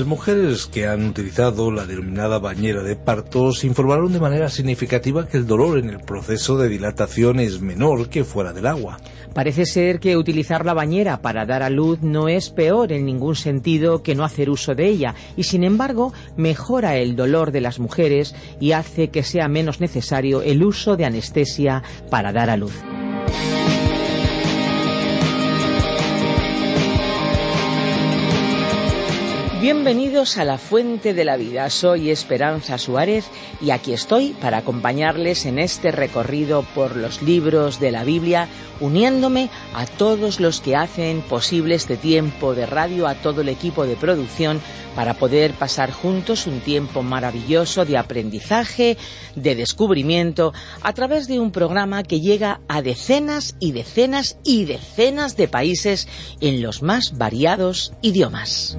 Las mujeres que han utilizado la denominada bañera de partos informaron de manera significativa que el dolor en el proceso de dilatación es menor que fuera del agua. Parece ser que utilizar la bañera para dar a luz no es peor en ningún sentido que no hacer uso de ella y sin embargo mejora el dolor de las mujeres y hace que sea menos necesario el uso de anestesia para dar a luz. Bienvenidos a la Fuente de la Vida. Soy Esperanza Suárez y aquí estoy para acompañarles en este recorrido por los libros de la Biblia, uniéndome a todos los que hacen posible este tiempo de radio, a todo el equipo de producción, para poder pasar juntos un tiempo maravilloso de aprendizaje, de descubrimiento, a través de un programa que llega a decenas y decenas y decenas de países en los más variados idiomas.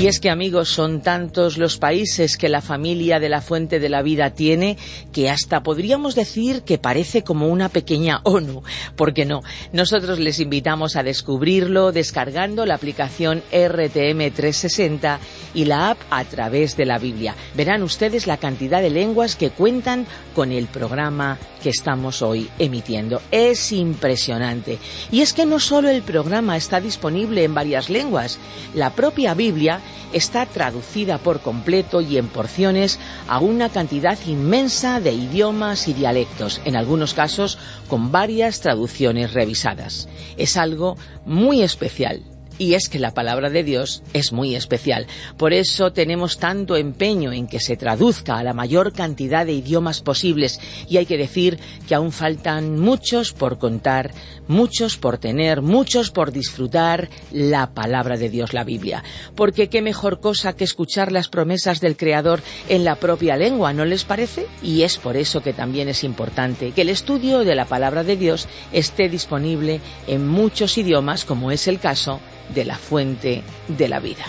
Y es que amigos, son tantos los países que la familia de la Fuente de la Vida tiene que hasta podríamos decir que parece como una pequeña ONU. ¿Por qué no? Nosotros les invitamos a descubrirlo descargando la aplicación RTM 360 y la app a través de la Biblia. Verán ustedes la cantidad de lenguas que cuentan con el programa que estamos hoy emitiendo. Es impresionante. Y es que no solo el programa está disponible en varias lenguas, la propia Biblia está traducida por completo y en porciones a una cantidad inmensa de idiomas y dialectos, en algunos casos con varias traducciones revisadas. Es algo muy especial y es que la palabra de Dios es muy especial. Por eso tenemos tanto empeño en que se traduzca a la mayor cantidad de idiomas posibles. Y hay que decir que aún faltan muchos por contar, muchos por tener, muchos por disfrutar la palabra de Dios, la Biblia. Porque qué mejor cosa que escuchar las promesas del Creador en la propia lengua, ¿no les parece? Y es por eso que también es importante que el estudio de la palabra de Dios esté disponible en muchos idiomas, como es el caso de la fuente de la vida.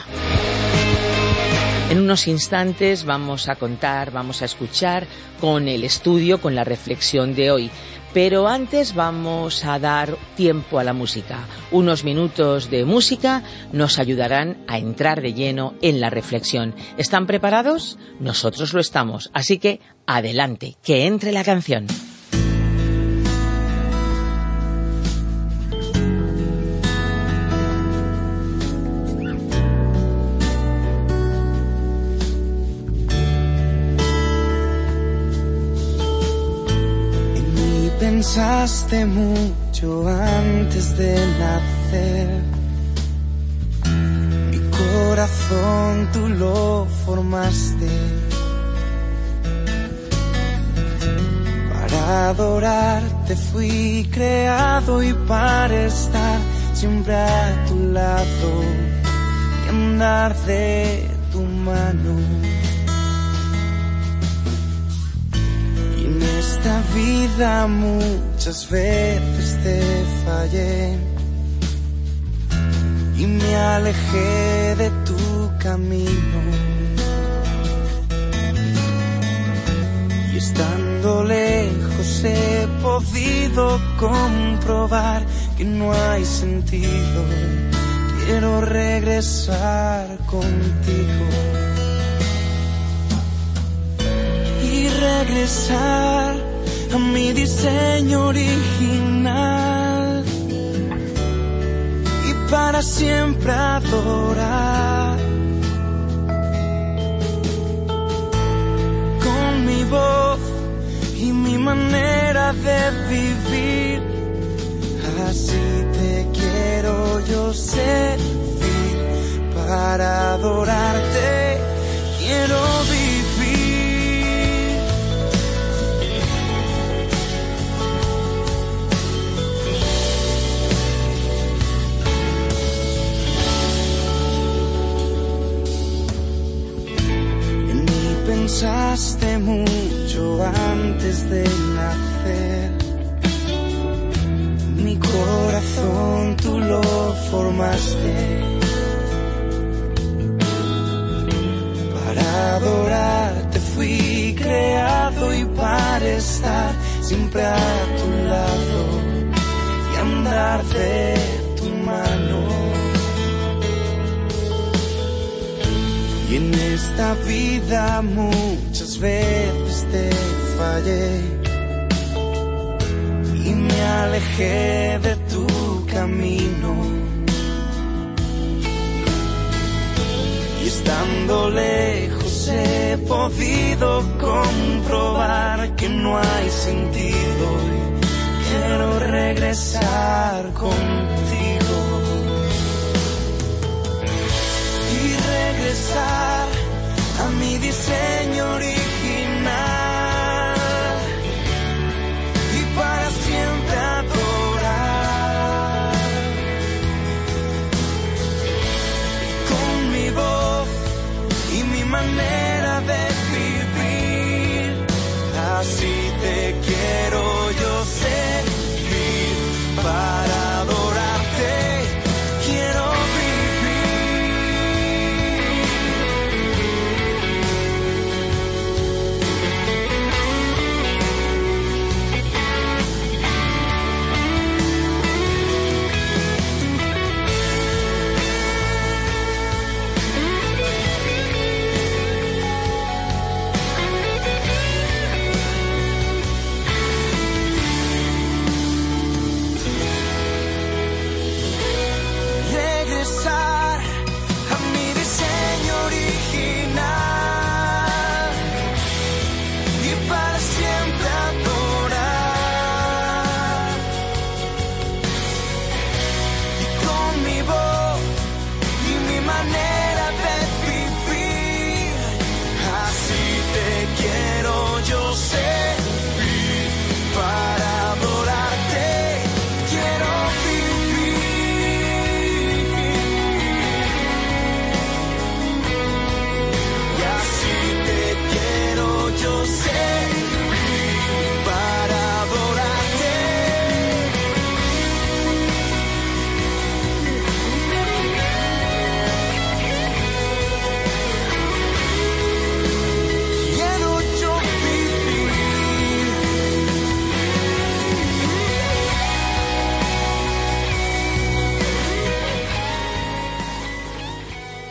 En unos instantes vamos a contar, vamos a escuchar con el estudio, con la reflexión de hoy. Pero antes vamos a dar tiempo a la música. Unos minutos de música nos ayudarán a entrar de lleno en la reflexión. ¿Están preparados? Nosotros lo estamos. Así que adelante, que entre la canción. Pensaste mucho antes de nacer. Mi corazón tú lo formaste. Para adorarte fui creado y para estar siempre a tu lado y andar de tu mano. Esta vida muchas veces te fallé y me alejé de tu camino. Y estando lejos he podido comprobar que no hay sentido. Quiero regresar contigo. Y regresar a mi diseño original y para siempre adorar con mi voz y mi manera de vivir. Así te quiero yo servir para adorarte. usaste mucho antes de nacer. Mi corazón tú lo formaste para adorarte fui creado y para estar siempre a tu lado y andar de esta vida muchas veces te fallé y me alejé de tu camino. Y estando lejos he podido comprobar que no hay sentido y quiero regresar contigo. Y regresar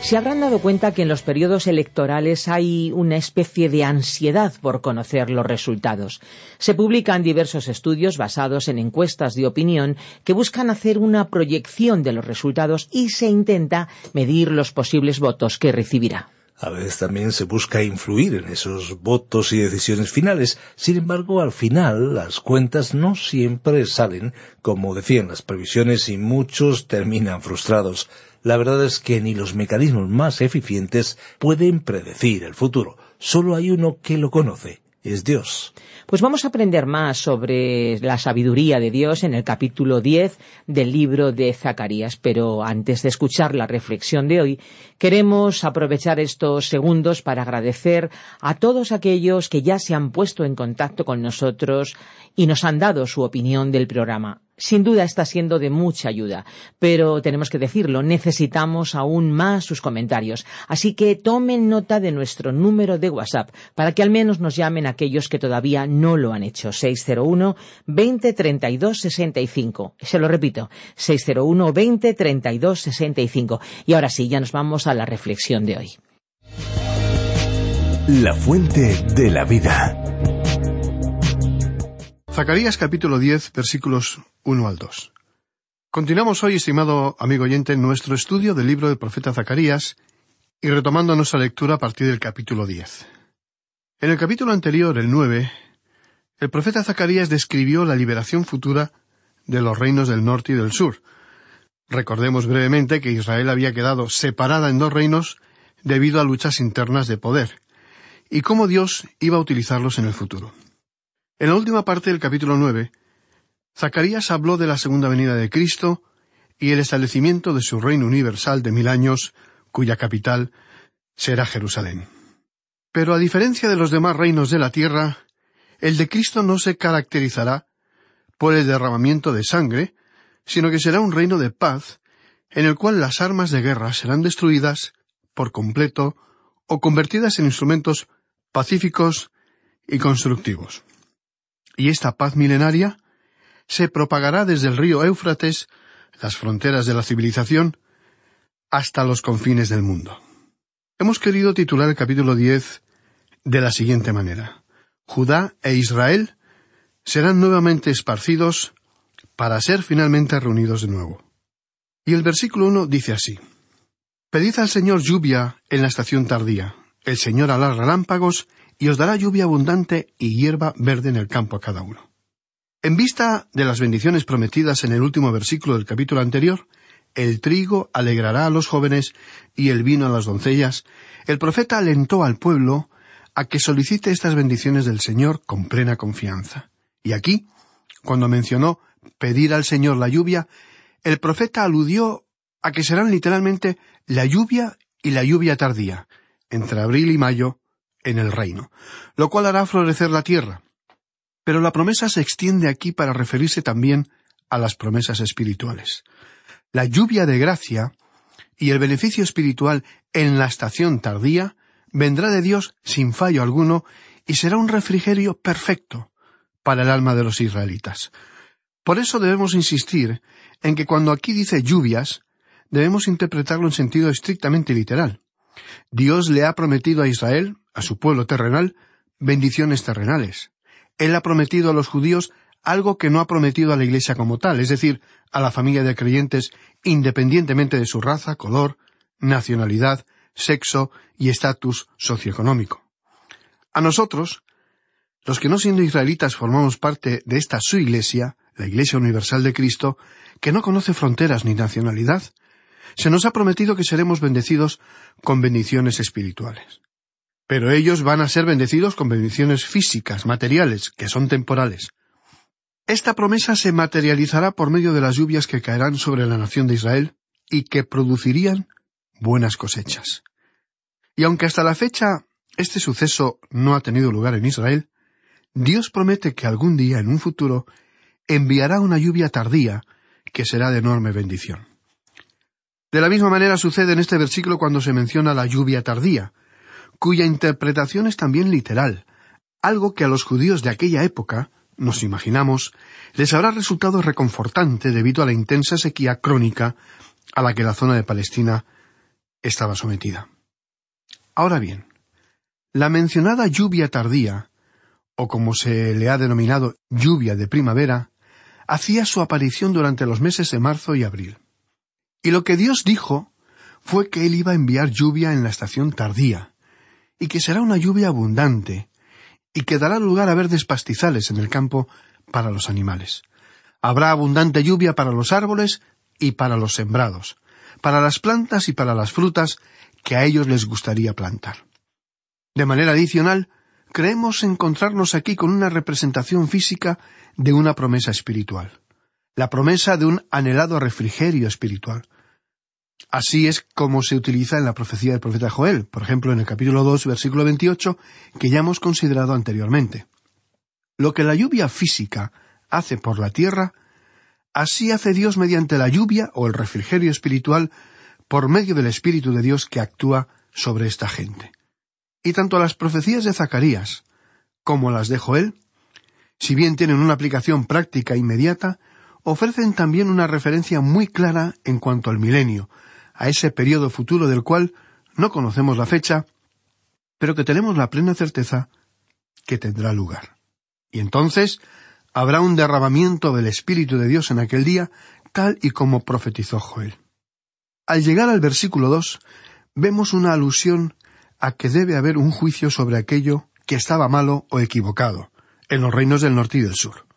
Se habrán dado cuenta que en los periodos electorales hay una especie de ansiedad por conocer los resultados. Se publican diversos estudios basados en encuestas de opinión que buscan hacer una proyección de los resultados y se intenta medir los posibles votos que recibirá. A veces también se busca influir en esos votos y decisiones finales. Sin embargo, al final las cuentas no siempre salen como decían las previsiones y muchos terminan frustrados. La verdad es que ni los mecanismos más eficientes pueden predecir el futuro. Solo hay uno que lo conoce. Es Dios. Pues vamos a aprender más sobre la sabiduría de Dios en el capítulo 10 del libro de Zacarías, pero antes de escuchar la reflexión de hoy, queremos aprovechar estos segundos para agradecer a todos aquellos que ya se han puesto en contacto con nosotros y nos han dado su opinión del programa. Sin duda está siendo de mucha ayuda, pero tenemos que decirlo, necesitamos aún más sus comentarios. Así que tomen nota de nuestro número de WhatsApp para que al menos nos llamen aquellos que todavía no lo han hecho. 601 20 32 65. Se lo repito, 601 20 32 65. Y ahora sí, ya nos vamos a la reflexión de hoy. La fuente de la vida. Zacarías capítulo 10 versículos 1 al 2. Continuamos hoy, estimado amigo oyente, nuestro estudio del libro del profeta Zacarías y retomando nuestra lectura a partir del capítulo 10. En el capítulo anterior, el 9, el profeta Zacarías describió la liberación futura de los reinos del norte y del sur. Recordemos brevemente que Israel había quedado separada en dos reinos debido a luchas internas de poder, y cómo Dios iba a utilizarlos en el futuro. En la última parte del capítulo nueve, Zacarías habló de la segunda venida de Cristo y el establecimiento de su reino universal de mil años, cuya capital será Jerusalén. Pero a diferencia de los demás reinos de la tierra, el de Cristo no se caracterizará por el derramamiento de sangre, sino que será un reino de paz, en el cual las armas de guerra serán destruidas por completo o convertidas en instrumentos pacíficos y constructivos. Y esta paz milenaria se propagará desde el río Éufrates, las fronteras de la civilización, hasta los confines del mundo. Hemos querido titular el capítulo diez de la siguiente manera. Judá e Israel serán nuevamente esparcidos para ser finalmente reunidos de nuevo. Y el versículo uno dice así Pedid al Señor lluvia en la estación tardía. El Señor hará relámpagos y os dará lluvia abundante y hierba verde en el campo a cada uno. En vista de las bendiciones prometidas en el último versículo del capítulo anterior, el trigo alegrará a los jóvenes y el vino a las doncellas, el profeta alentó al pueblo a que solicite estas bendiciones del Señor con plena confianza. Y aquí, cuando mencionó pedir al Señor la lluvia, el profeta aludió a que serán literalmente la lluvia y la lluvia tardía, entre abril y mayo, en el reino, lo cual hará florecer la tierra. Pero la promesa se extiende aquí para referirse también a las promesas espirituales. La lluvia de gracia y el beneficio espiritual en la estación tardía vendrá de Dios sin fallo alguno y será un refrigerio perfecto para el alma de los israelitas. Por eso debemos insistir en que cuando aquí dice lluvias, debemos interpretarlo en sentido estrictamente literal. Dios le ha prometido a Israel, a su pueblo terrenal, bendiciones terrenales. Él ha prometido a los judíos algo que no ha prometido a la Iglesia como tal, es decir, a la familia de creyentes, independientemente de su raza, color, nacionalidad, sexo y estatus socioeconómico. A nosotros, los que no siendo israelitas formamos parte de esta su Iglesia, la Iglesia Universal de Cristo, que no conoce fronteras ni nacionalidad, se nos ha prometido que seremos bendecidos con bendiciones espirituales. Pero ellos van a ser bendecidos con bendiciones físicas, materiales, que son temporales. Esta promesa se materializará por medio de las lluvias que caerán sobre la nación de Israel y que producirían buenas cosechas. Y aunque hasta la fecha este suceso no ha tenido lugar en Israel, Dios promete que algún día en un futuro enviará una lluvia tardía que será de enorme bendición. De la misma manera sucede en este versículo cuando se menciona la lluvia tardía, cuya interpretación es también literal, algo que a los judíos de aquella época, nos imaginamos, les habrá resultado reconfortante debido a la intensa sequía crónica a la que la zona de Palestina estaba sometida. Ahora bien, la mencionada lluvia tardía, o como se le ha denominado lluvia de primavera, hacía su aparición durante los meses de marzo y abril. Y lo que Dios dijo fue que Él iba a enviar lluvia en la estación tardía, y que será una lluvia abundante, y que dará lugar a verdes pastizales en el campo para los animales. Habrá abundante lluvia para los árboles y para los sembrados, para las plantas y para las frutas que a ellos les gustaría plantar. De manera adicional, creemos encontrarnos aquí con una representación física de una promesa espiritual la promesa de un anhelado refrigerio espiritual. Así es como se utiliza en la profecía del profeta Joel, por ejemplo en el capítulo 2, versículo 28, que ya hemos considerado anteriormente. Lo que la lluvia física hace por la tierra, así hace Dios mediante la lluvia o el refrigerio espiritual por medio del Espíritu de Dios que actúa sobre esta gente. Y tanto las profecías de Zacarías como las de Joel, si bien tienen una aplicación práctica inmediata, ofrecen también una referencia muy clara en cuanto al milenio, a ese periodo futuro del cual no conocemos la fecha, pero que tenemos la plena certeza que tendrá lugar. Y entonces habrá un derramamiento del Espíritu de Dios en aquel día, tal y como profetizó Joel. Al llegar al versículo dos, vemos una alusión a que debe haber un juicio sobre aquello que estaba malo o equivocado, en los reinos del norte y del sur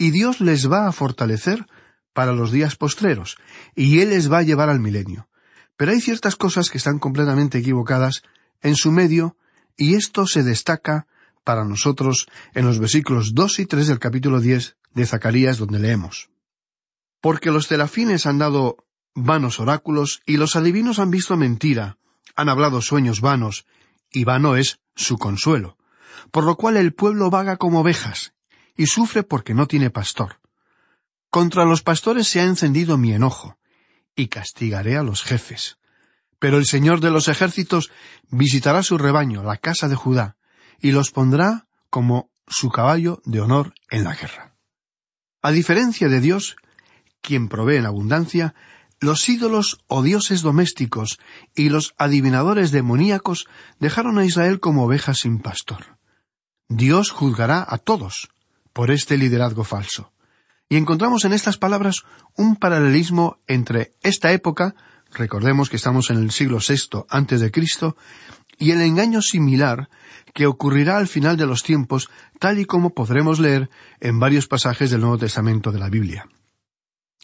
y Dios les va a fortalecer para los días postreros, y Él les va a llevar al milenio. Pero hay ciertas cosas que están completamente equivocadas en su medio, y esto se destaca para nosotros en los versículos dos y tres del capítulo diez de Zacarías, donde leemos. Porque los terafines han dado vanos oráculos, y los adivinos han visto mentira, han hablado sueños vanos, y vano es su consuelo. por lo cual el pueblo vaga como ovejas, y sufre porque no tiene pastor. Contra los pastores se ha encendido mi enojo, y castigaré a los jefes. Pero el Señor de los ejércitos visitará su rebaño, la casa de Judá, y los pondrá como su caballo de honor en la guerra. A diferencia de Dios, quien provee en abundancia, los ídolos o dioses domésticos y los adivinadores demoníacos dejaron a Israel como ovejas sin pastor. Dios juzgará a todos por este liderazgo falso. Y encontramos en estas palabras un paralelismo entre esta época, recordemos que estamos en el siglo VI antes de Cristo, y el engaño similar que ocurrirá al final de los tiempos, tal y como podremos leer en varios pasajes del Nuevo Testamento de la Biblia.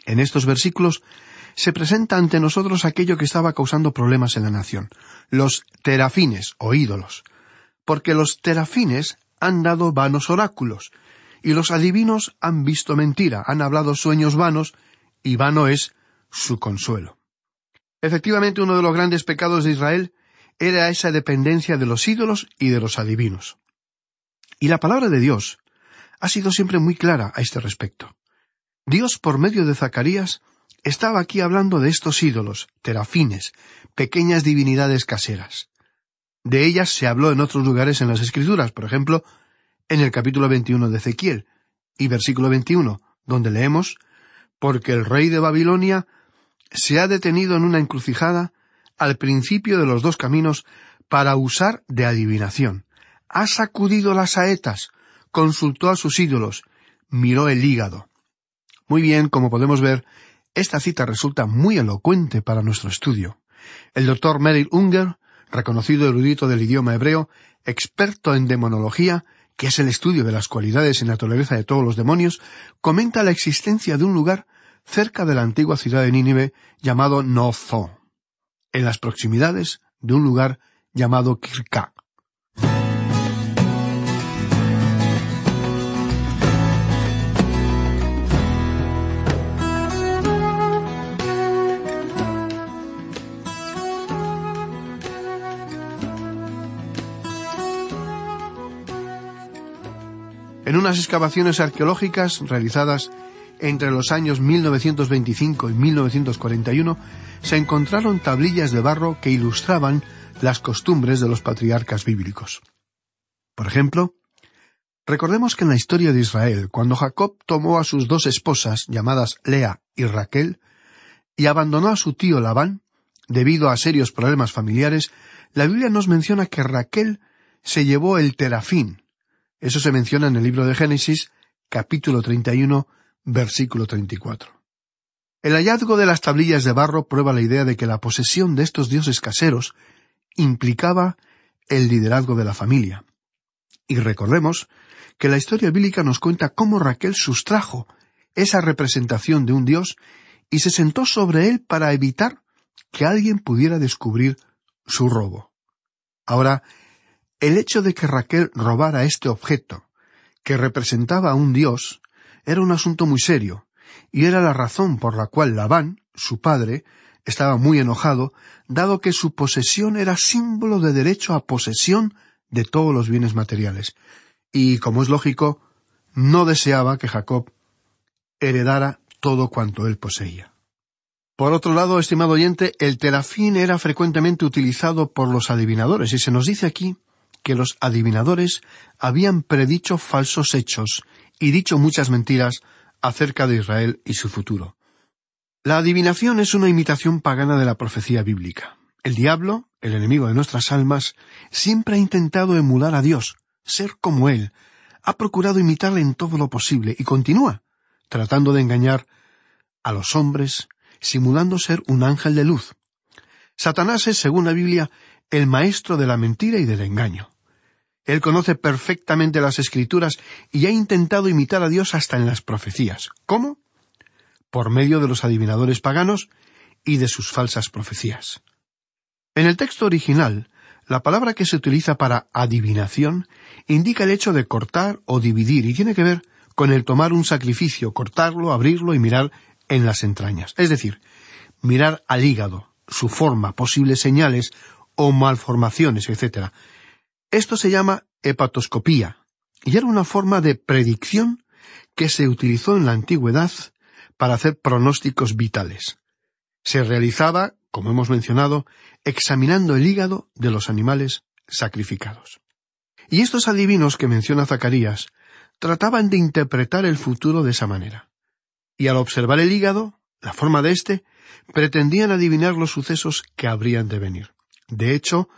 En estos versículos se presenta ante nosotros aquello que estaba causando problemas en la nación, los terafines o ídolos, porque los terafines han dado vanos oráculos, y los adivinos han visto mentira, han hablado sueños vanos, y vano es su consuelo. Efectivamente, uno de los grandes pecados de Israel era esa dependencia de los ídolos y de los adivinos. Y la palabra de Dios ha sido siempre muy clara a este respecto. Dios, por medio de Zacarías, estaba aquí hablando de estos ídolos, terafines, pequeñas divinidades caseras. De ellas se habló en otros lugares en las Escrituras, por ejemplo, en el capítulo 21 de Ezequiel y versículo 21, donde leemos, porque el rey de Babilonia se ha detenido en una encrucijada al principio de los dos caminos para usar de adivinación. Ha sacudido las saetas, consultó a sus ídolos, miró el hígado. Muy bien, como podemos ver, esta cita resulta muy elocuente para nuestro estudio. El doctor Merrill Unger, reconocido erudito del idioma hebreo, experto en demonología, que es el estudio de las cualidades y naturaleza de todos los demonios, comenta la existencia de un lugar cerca de la antigua ciudad de Nínive llamado Nozo, en las proximidades de un lugar llamado Kirka. En unas excavaciones arqueológicas realizadas entre los años 1925 y 1941, se encontraron tablillas de barro que ilustraban las costumbres de los patriarcas bíblicos. Por ejemplo, recordemos que en la historia de Israel, cuando Jacob tomó a sus dos esposas, llamadas Lea y Raquel, y abandonó a su tío Labán, debido a serios problemas familiares, la Biblia nos menciona que Raquel se llevó el terafín, eso se menciona en el libro de Génesis, capítulo 31, versículo 34. El hallazgo de las tablillas de barro prueba la idea de que la posesión de estos dioses caseros implicaba el liderazgo de la familia. Y recordemos que la historia bíblica nos cuenta cómo Raquel sustrajo esa representación de un dios y se sentó sobre él para evitar que alguien pudiera descubrir su robo. Ahora, el hecho de que Raquel robara este objeto, que representaba a un dios, era un asunto muy serio, y era la razón por la cual Labán, su padre, estaba muy enojado, dado que su posesión era símbolo de derecho a posesión de todos los bienes materiales, y, como es lógico, no deseaba que Jacob heredara todo cuanto él poseía. Por otro lado, estimado oyente, el terafín era frecuentemente utilizado por los adivinadores, y se nos dice aquí que los adivinadores habían predicho falsos hechos y dicho muchas mentiras acerca de Israel y su futuro. La adivinación es una imitación pagana de la profecía bíblica. El diablo, el enemigo de nuestras almas, siempre ha intentado emular a Dios, ser como Él, ha procurado imitarle en todo lo posible y continúa, tratando de engañar a los hombres, simulando ser un ángel de luz. Satanás es, según la Biblia, el maestro de la mentira y del engaño. Él conoce perfectamente las escrituras y ha intentado imitar a Dios hasta en las profecías. ¿Cómo? Por medio de los adivinadores paganos y de sus falsas profecías. En el texto original, la palabra que se utiliza para adivinación indica el hecho de cortar o dividir y tiene que ver con el tomar un sacrificio, cortarlo, abrirlo y mirar en las entrañas. Es decir, mirar al hígado, su forma, posibles señales o malformaciones, etc Esto se llama hepatoscopía, y era una forma de predicción que se utilizó en la antigüedad para hacer pronósticos vitales. Se realizaba, como hemos mencionado, examinando el hígado de los animales sacrificados. Y estos adivinos que menciona Zacarías trataban de interpretar el futuro de esa manera. Y al observar el hígado, la forma de éste, pretendían adivinar los sucesos que habrían de venir. De hecho,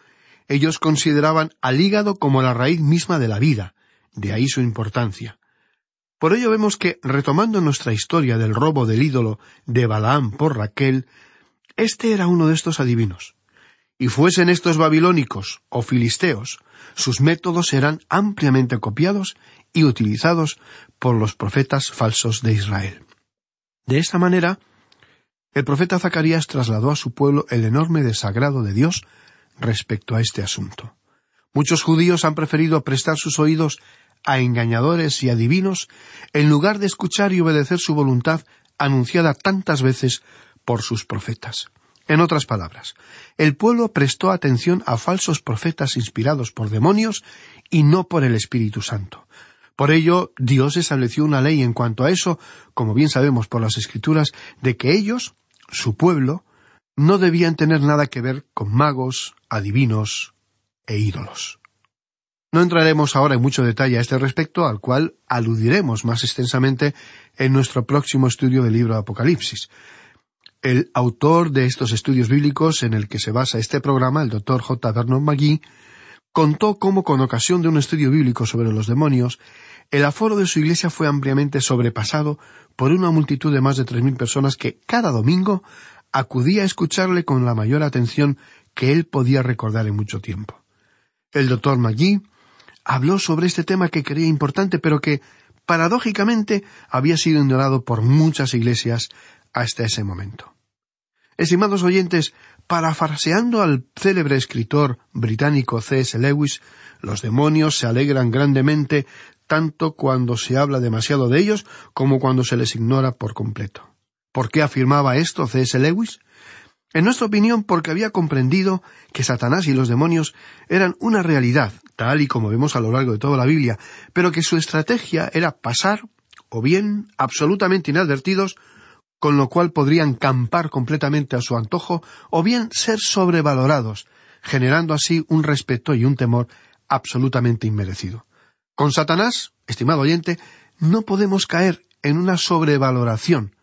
ellos consideraban al hígado como la raíz misma de la vida, de ahí su importancia. Por ello vemos que, retomando nuestra historia del robo del ídolo de Balaam por Raquel, este era uno de estos adivinos. Y fuesen estos babilónicos o filisteos, sus métodos eran ampliamente copiados y utilizados por los profetas falsos de Israel. De esta manera, el profeta Zacarías trasladó a su pueblo el enorme desagrado de Dios respecto a este asunto. Muchos judíos han preferido prestar sus oídos a engañadores y adivinos en lugar de escuchar y obedecer su voluntad anunciada tantas veces por sus profetas. En otras palabras, el pueblo prestó atención a falsos profetas inspirados por demonios y no por el Espíritu Santo. Por ello, Dios estableció una ley en cuanto a eso, como bien sabemos por las Escrituras, de que ellos, su pueblo, no debían tener nada que ver con magos, adivinos e ídolos. No entraremos ahora en mucho detalle a este respecto, al cual aludiremos más extensamente en nuestro próximo estudio del libro de Apocalipsis. El autor de estos estudios bíblicos en el que se basa este programa, el doctor J. Vernon McGee, contó cómo con ocasión de un estudio bíblico sobre los demonios, el aforo de su iglesia fue ampliamente sobrepasado por una multitud de más de tres mil personas que cada domingo acudía a escucharle con la mayor atención que él podía recordar en mucho tiempo. El doctor McGee habló sobre este tema que creía importante, pero que, paradójicamente, había sido ignorado por muchas iglesias hasta ese momento. Estimados oyentes, parafraseando al célebre escritor británico C. S. Lewis, los demonios se alegran grandemente tanto cuando se habla demasiado de ellos como cuando se les ignora por completo. ¿Por qué afirmaba esto C. S. Lewis? En nuestra opinión, porque había comprendido que Satanás y los demonios eran una realidad, tal y como vemos a lo largo de toda la Biblia, pero que su estrategia era pasar, o bien absolutamente inadvertidos, con lo cual podrían campar completamente a su antojo, o bien ser sobrevalorados, generando así un respeto y un temor absolutamente inmerecido. Con Satanás, estimado oyente, no podemos caer en una sobrevaloración,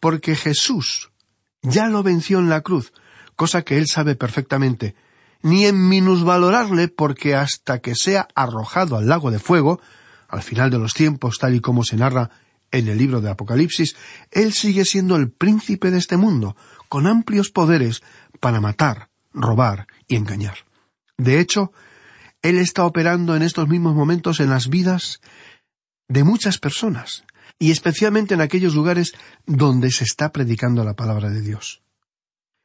porque Jesús ya lo venció en la cruz, cosa que él sabe perfectamente, ni en minusvalorarle porque hasta que sea arrojado al lago de fuego, al final de los tiempos, tal y como se narra en el libro de Apocalipsis, Él sigue siendo el príncipe de este mundo, con amplios poderes para matar, robar y engañar. De hecho, Él está operando en estos mismos momentos en las vidas de muchas personas, y especialmente en aquellos lugares donde se está predicando la palabra de Dios.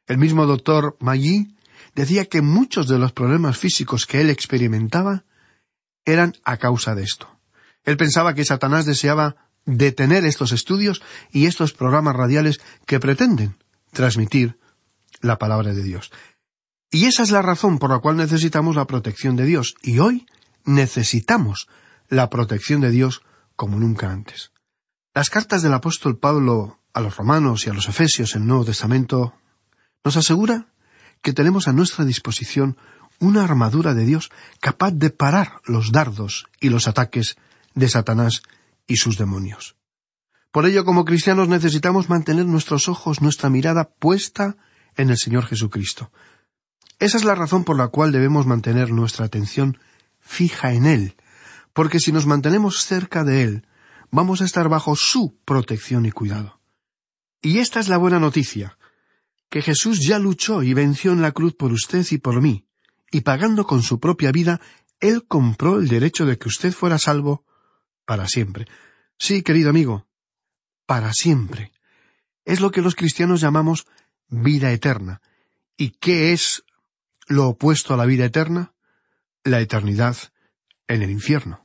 El mismo doctor Maggi decía que muchos de los problemas físicos que él experimentaba eran a causa de esto. Él pensaba que Satanás deseaba detener estos estudios y estos programas radiales que pretenden transmitir la palabra de Dios. Y esa es la razón por la cual necesitamos la protección de Dios. Y hoy necesitamos la protección de Dios como nunca antes. Las cartas del apóstol Pablo a los romanos y a los efesios en el Nuevo Testamento nos asegura que tenemos a nuestra disposición una armadura de Dios capaz de parar los dardos y los ataques de Satanás y sus demonios. Por ello, como cristianos necesitamos mantener nuestros ojos, nuestra mirada puesta en el Señor Jesucristo. Esa es la razón por la cual debemos mantener nuestra atención fija en Él, porque si nos mantenemos cerca de Él, vamos a estar bajo su protección y cuidado. Y esta es la buena noticia, que Jesús ya luchó y venció en la cruz por usted y por mí, y pagando con su propia vida, Él compró el derecho de que usted fuera salvo para siempre. Sí, querido amigo, para siempre. Es lo que los cristianos llamamos vida eterna. ¿Y qué es lo opuesto a la vida eterna? La eternidad en el infierno.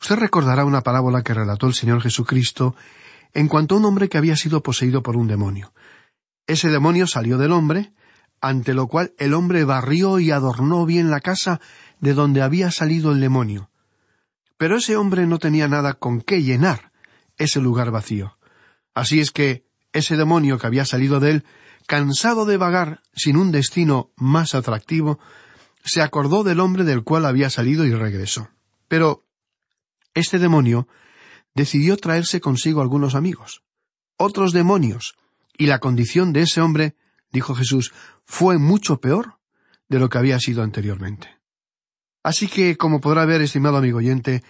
Usted recordará una parábola que relató el Señor Jesucristo en cuanto a un hombre que había sido poseído por un demonio. Ese demonio salió del hombre, ante lo cual el hombre barrió y adornó bien la casa, de donde había salido el demonio. Pero ese hombre no tenía nada con qué llenar ese lugar vacío. Así es que ese demonio que había salido de él, cansado de vagar sin un destino más atractivo, se acordó del hombre del cual había salido y regresó. Pero este demonio decidió traerse consigo algunos amigos, otros demonios, y la condición de ese hombre, dijo Jesús, fue mucho peor de lo que había sido anteriormente. Así que, como podrá ver, estimado amigo oyente,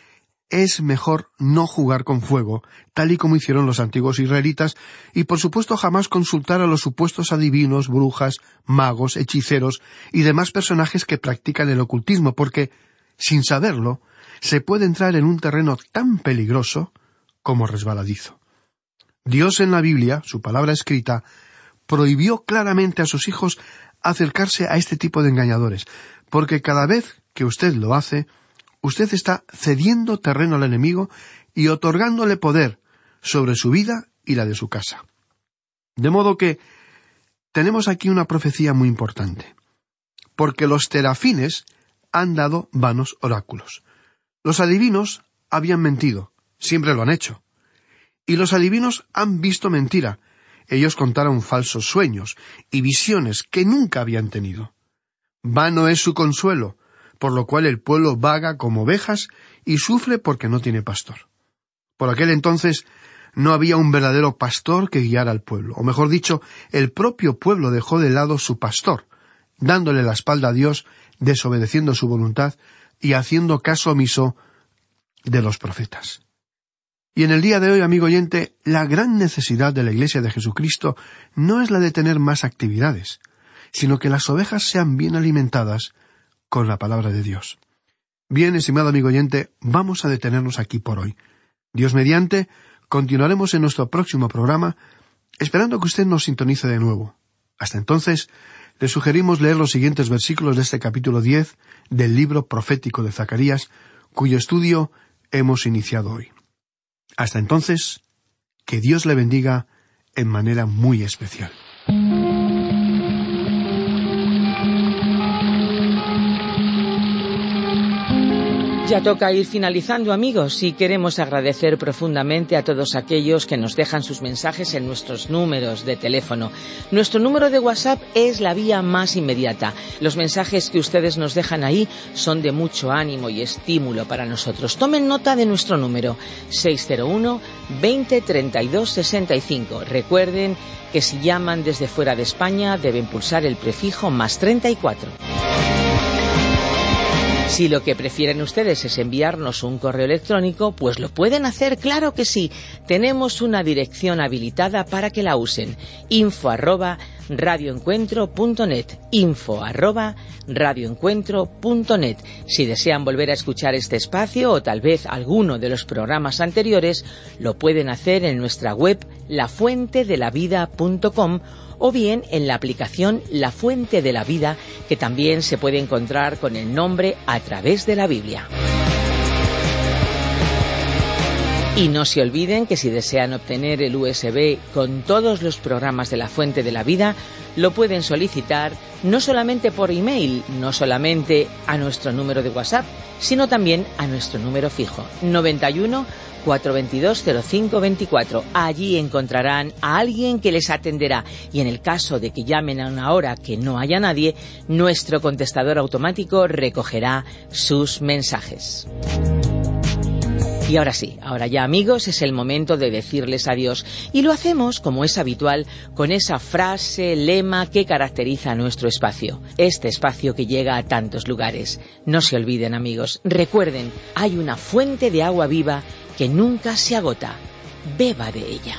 es mejor no jugar con fuego, tal y como hicieron los antiguos israelitas, y por supuesto jamás consultar a los supuestos adivinos, brujas, magos, hechiceros y demás personajes que practican el ocultismo, porque, sin saberlo, se puede entrar en un terreno tan peligroso como resbaladizo. Dios en la Biblia, su palabra escrita, prohibió claramente a sus hijos acercarse a este tipo de engañadores, porque cada vez que usted lo hace, usted está cediendo terreno al enemigo y otorgándole poder sobre su vida y la de su casa. De modo que tenemos aquí una profecía muy importante, porque los terafines han dado vanos oráculos. Los adivinos habían mentido, siempre lo han hecho. Y los adivinos han visto mentira. Ellos contaron falsos sueños y visiones que nunca habían tenido. Vano es su consuelo, por lo cual el pueblo vaga como ovejas y sufre porque no tiene pastor. Por aquel entonces no había un verdadero pastor que guiara al pueblo, o mejor dicho, el propio pueblo dejó de lado su pastor, dándole la espalda a Dios, desobedeciendo su voluntad y haciendo caso omiso de los profetas. Y en el día de hoy, amigo oyente, la gran necesidad de la Iglesia de Jesucristo no es la de tener más actividades, sino que las ovejas sean bien alimentadas con la palabra de Dios. Bien, estimado amigo oyente, vamos a detenernos aquí por hoy. Dios mediante, continuaremos en nuestro próximo programa, esperando que usted nos sintonice de nuevo. Hasta entonces, le sugerimos leer los siguientes versículos de este capítulo diez del libro profético de Zacarías, cuyo estudio hemos iniciado hoy. Hasta entonces, que Dios le bendiga en manera muy especial. Ya toca ir finalizando amigos y queremos agradecer profundamente a todos aquellos que nos dejan sus mensajes en nuestros números de teléfono. Nuestro número de WhatsApp es la vía más inmediata. Los mensajes que ustedes nos dejan ahí son de mucho ánimo y estímulo para nosotros. Tomen nota de nuestro número 601 20 32 65. Recuerden que si llaman desde fuera de España deben pulsar el prefijo más 34. Si lo que prefieren ustedes es enviarnos un correo electrónico, pues lo pueden hacer, claro que sí. Tenemos una dirección habilitada para que la usen. info arroba radioencuentro.net info arroba radioencuentro.net Si desean volver a escuchar este espacio o tal vez alguno de los programas anteriores, lo pueden hacer en nuestra web lafuentedelavida.com o bien en la aplicación La Fuente de la Vida, que también se puede encontrar con el nombre a través de la Biblia. Y no se olviden que si desean obtener el USB con todos los programas de la Fuente de la Vida, lo pueden solicitar no solamente por email, no solamente a nuestro número de WhatsApp, sino también a nuestro número fijo 91 422 0524. Allí encontrarán a alguien que les atenderá y en el caso de que llamen a una hora que no haya nadie, nuestro contestador automático recogerá sus mensajes. Y ahora sí, ahora ya amigos, es el momento de decirles adiós. Y lo hacemos, como es habitual, con esa frase, lema que caracteriza nuestro espacio. Este espacio que llega a tantos lugares. No se olviden amigos, recuerden, hay una fuente de agua viva que nunca se agota. Beba de ella.